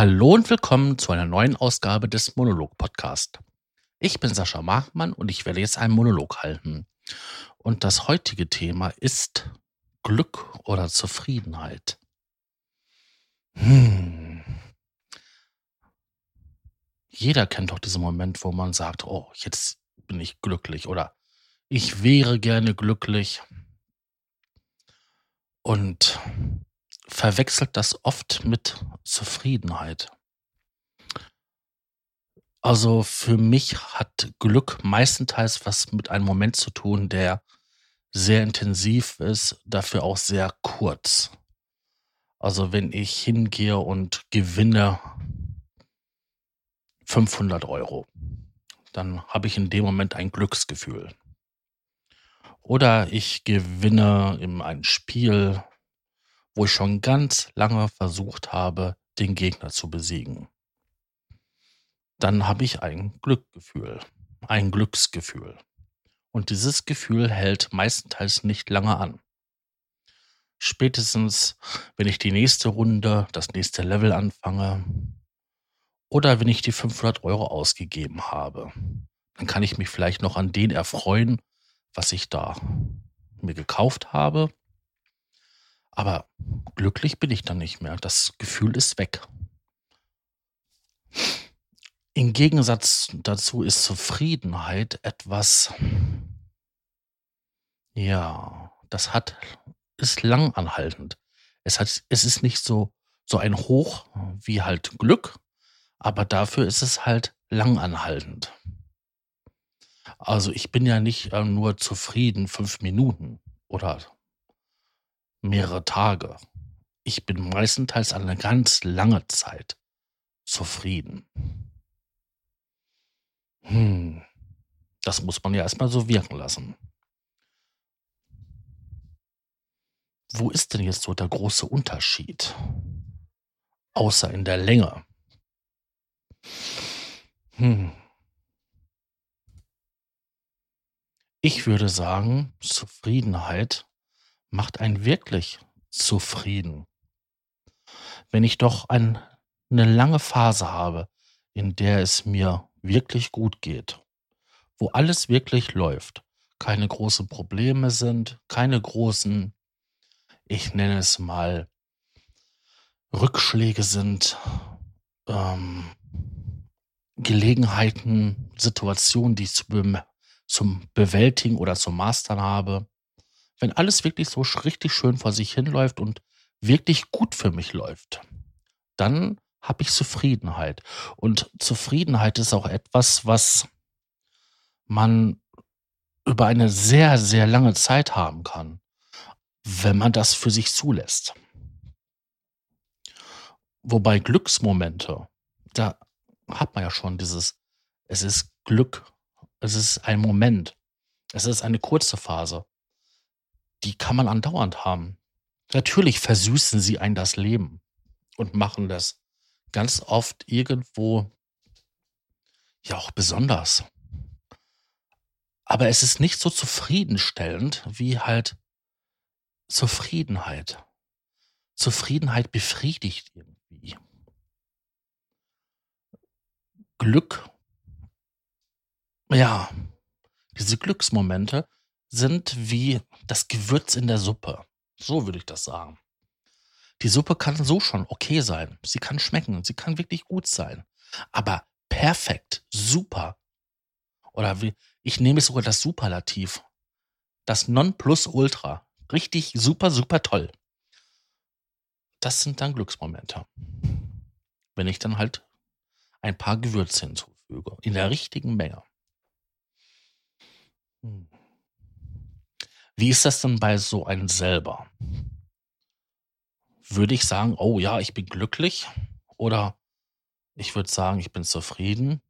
Hallo und willkommen zu einer neuen Ausgabe des Monolog-Podcast. Ich bin Sascha Machmann und ich werde jetzt einen Monolog halten. Und das heutige Thema ist Glück oder Zufriedenheit. Hm. Jeder kennt doch diesen Moment, wo man sagt, oh, jetzt bin ich glücklich oder ich wäre gerne glücklich. Und verwechselt das oft mit Zufriedenheit. Also für mich hat Glück meistenteils was mit einem Moment zu tun, der sehr intensiv ist, dafür auch sehr kurz. Also wenn ich hingehe und gewinne 500 Euro, dann habe ich in dem Moment ein Glücksgefühl. Oder ich gewinne in einem Spiel wo ich schon ganz lange versucht habe, den Gegner zu besiegen. Dann habe ich ein Glückgefühl, ein Glücksgefühl. Und dieses Gefühl hält meistenteils nicht lange an. Spätestens, wenn ich die nächste Runde, das nächste Level anfange oder wenn ich die 500 Euro ausgegeben habe, dann kann ich mich vielleicht noch an den erfreuen, was ich da mir gekauft habe aber glücklich bin ich dann nicht mehr. Das Gefühl ist weg. Im Gegensatz dazu ist Zufriedenheit etwas, ja, das hat, ist langanhaltend. Es hat, es ist nicht so, so ein Hoch wie halt Glück, aber dafür ist es halt langanhaltend. Also ich bin ja nicht äh, nur zufrieden fünf Minuten oder mehrere Tage. Ich bin meistenteils eine ganz lange Zeit zufrieden. Hm, das muss man ja erstmal so wirken lassen. Wo ist denn jetzt so der große Unterschied? Außer in der Länge. Hm. Ich würde sagen, Zufriedenheit macht einen wirklich zufrieden. Wenn ich doch ein, eine lange Phase habe, in der es mir wirklich gut geht, wo alles wirklich läuft, keine großen Probleme sind, keine großen, ich nenne es mal, Rückschläge sind, ähm, Gelegenheiten, Situationen, die ich zu zum Bewältigen oder zum Mastern habe, wenn alles wirklich so richtig schön vor sich hinläuft und wirklich gut für mich läuft, dann habe ich Zufriedenheit. Und Zufriedenheit ist auch etwas, was man über eine sehr, sehr lange Zeit haben kann, wenn man das für sich zulässt. Wobei Glücksmomente, da hat man ja schon dieses, es ist Glück, es ist ein Moment, es ist eine kurze Phase die kann man andauernd haben. Natürlich versüßen sie ein das Leben und machen das ganz oft irgendwo ja auch besonders. Aber es ist nicht so zufriedenstellend wie halt Zufriedenheit. Zufriedenheit befriedigt irgendwie. Glück, ja, diese Glücksmomente sind wie das Gewürz in der Suppe. So würde ich das sagen. Die Suppe kann so schon okay sein. Sie kann schmecken. Sie kann wirklich gut sein. Aber perfekt, super. Oder wie, ich nehme sogar das Superlativ. Das Nonplusultra. Richtig super, super toll. Das sind dann Glücksmomente. Wenn ich dann halt ein paar Gewürze hinzufüge. In der richtigen Menge. Hm. Wie ist das denn bei so einem selber? Würde ich sagen, oh ja, ich bin glücklich? Oder ich würde sagen, ich bin zufrieden?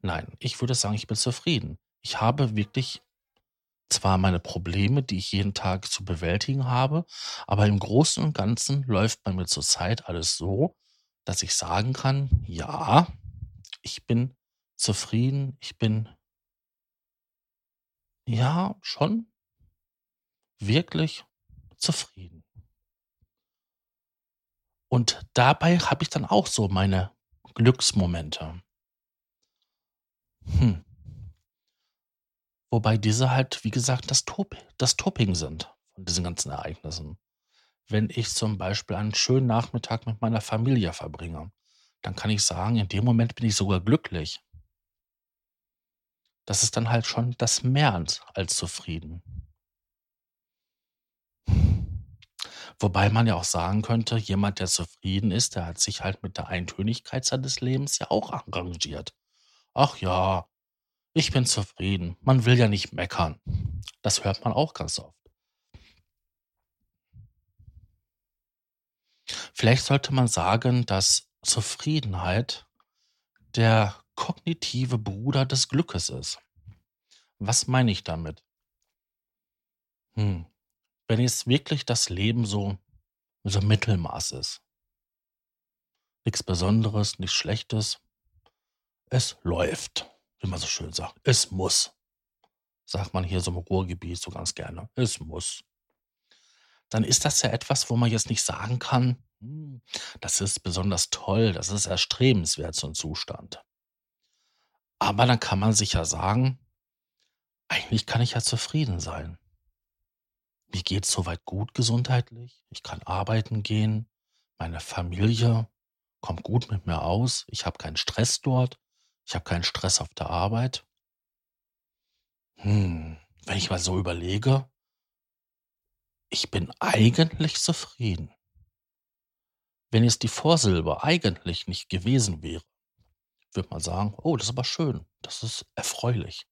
Nein, ich würde sagen, ich bin zufrieden. Ich habe wirklich zwar meine Probleme, die ich jeden Tag zu bewältigen habe, aber im Großen und Ganzen läuft bei mir zurzeit alles so, dass ich sagen kann, ja, ich bin zufrieden, ich bin ja schon wirklich zufrieden. Und dabei habe ich dann auch so meine Glücksmomente. Hm. Wobei diese halt, wie gesagt, das, Top das Topping sind von diesen ganzen Ereignissen. Wenn ich zum Beispiel einen schönen Nachmittag mit meiner Familie verbringe, dann kann ich sagen, in dem Moment bin ich sogar glücklich. Das ist dann halt schon das mehr als zufrieden. Wobei man ja auch sagen könnte, jemand, der zufrieden ist, der hat sich halt mit der Eintönigkeit seines Lebens ja auch arrangiert. Ach ja, ich bin zufrieden. Man will ja nicht meckern. Das hört man auch ganz oft. Vielleicht sollte man sagen, dass Zufriedenheit der kognitive Bruder des Glückes ist. Was meine ich damit? Hm. Wenn jetzt wirklich das Leben so, so Mittelmaß ist. Nichts Besonderes, nichts Schlechtes. Es läuft, wie man so schön sagt. Es muss. Sagt man hier so im Ruhrgebiet so ganz gerne. Es muss. Dann ist das ja etwas, wo man jetzt nicht sagen kann, hm, das ist besonders toll, das ist erstrebenswert, so ein Zustand. Aber dann kann man sich ja sagen, eigentlich kann ich ja zufrieden sein. Mir geht's soweit gut gesundheitlich. Ich kann arbeiten gehen. Meine Familie kommt gut mit mir aus. Ich habe keinen Stress dort. Ich habe keinen Stress auf der Arbeit. Hm, wenn ich mal so überlege, ich bin eigentlich zufrieden. Wenn jetzt die Vorsilbe eigentlich nicht gewesen wäre, würde man sagen, oh, das ist aber schön, das ist erfreulich.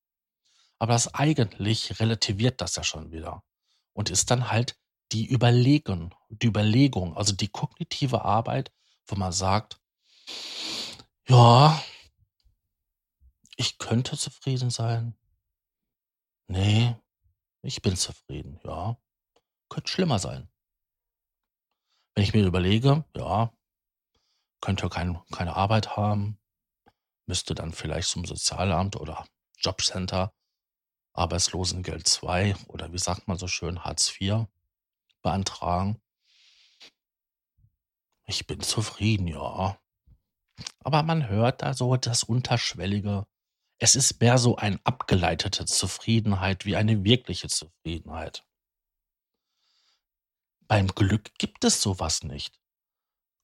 Aber das eigentlich relativiert das ja schon wieder und ist dann halt die Überlegung, die Überlegung, also die kognitive Arbeit, wo man sagt, ja, ich könnte zufrieden sein. Nee, ich bin zufrieden, ja. Könnte schlimmer sein. Wenn ich mir überlege, ja, könnte kein, keine Arbeit haben, müsste dann vielleicht zum Sozialamt oder Jobcenter Arbeitslosengeld 2 oder wie sagt man so schön, Hartz IV beantragen. Ich bin zufrieden, ja. Aber man hört da so das Unterschwellige. Es ist mehr so eine abgeleitete Zufriedenheit wie eine wirkliche Zufriedenheit. Beim Glück gibt es sowas nicht.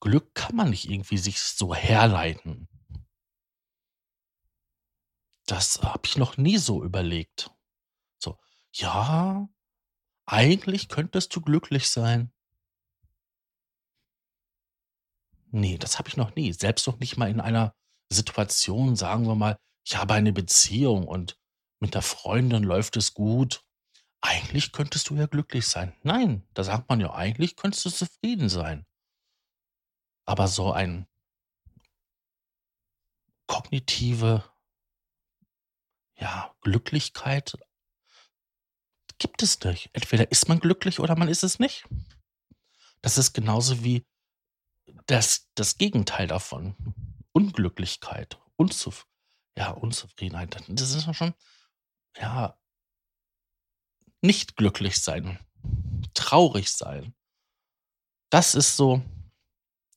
Glück kann man nicht irgendwie sich so herleiten. Das habe ich noch nie so überlegt. Ja, eigentlich könntest du glücklich sein. Nee, das habe ich noch nie. Selbst noch nicht mal in einer Situation, sagen wir mal, ich habe eine Beziehung und mit der Freundin läuft es gut eigentlich könntest du ja glücklich sein. Nein, da sagt man ja, eigentlich könntest du zufrieden sein. Aber so ein kognitive, ja, Glücklichkeit gibt es nicht. Entweder ist man glücklich oder man ist es nicht. Das ist genauso wie das, das Gegenteil davon. Unglücklichkeit, Unzuf ja, Unzufriedenheit. Das ist schon, ja, nicht glücklich sein, traurig sein. Das ist so,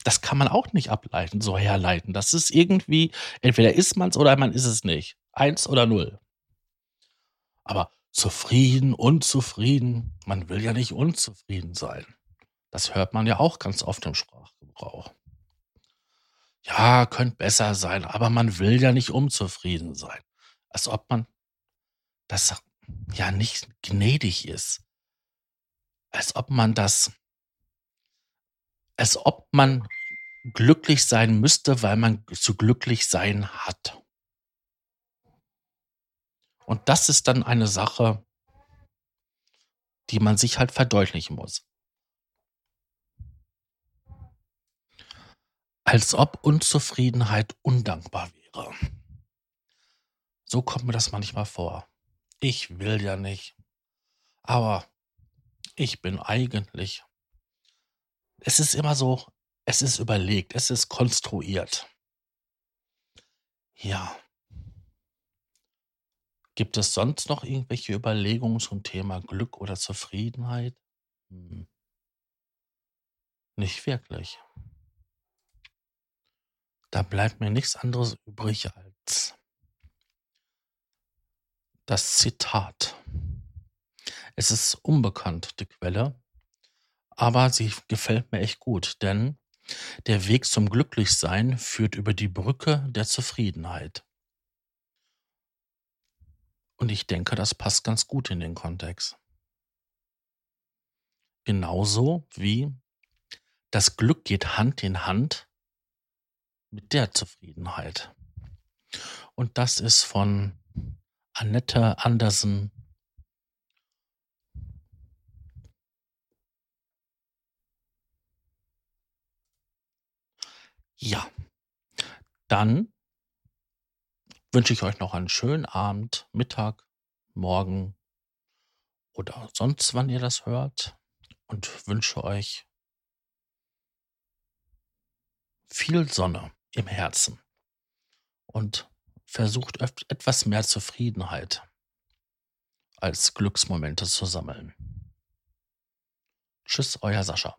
das kann man auch nicht ableiten, so herleiten. Das ist irgendwie, entweder ist man es oder man ist es nicht. Eins oder null. Aber zufrieden, unzufrieden, man will ja nicht unzufrieden sein. Das hört man ja auch ganz oft im Sprachgebrauch. Ja, könnte besser sein, aber man will ja nicht unzufrieden sein. Als ob man das ja nicht gnädig ist. Als ob man das, als ob man glücklich sein müsste, weil man zu glücklich sein hat. Und das ist dann eine Sache, die man sich halt verdeutlichen muss. Als ob Unzufriedenheit undankbar wäre. So kommt mir das manchmal vor. Ich will ja nicht. Aber ich bin eigentlich. Es ist immer so, es ist überlegt, es ist konstruiert. Ja. Gibt es sonst noch irgendwelche Überlegungen zum Thema Glück oder Zufriedenheit? Hm. Nicht wirklich. Da bleibt mir nichts anderes übrig als das Zitat. Es ist unbekannt, die Quelle, aber sie gefällt mir echt gut, denn der Weg zum Glücklichsein führt über die Brücke der Zufriedenheit. Und ich denke, das passt ganz gut in den Kontext. Genauso wie das Glück geht Hand in Hand mit der Zufriedenheit. Und das ist von Annette Andersen. Ja, dann wünsche ich euch noch einen schönen Abend, Mittag, Morgen oder sonst wann ihr das hört und wünsche euch viel Sonne im Herzen und versucht etwas mehr Zufriedenheit als Glücksmomente zu sammeln. Tschüss, euer Sascha.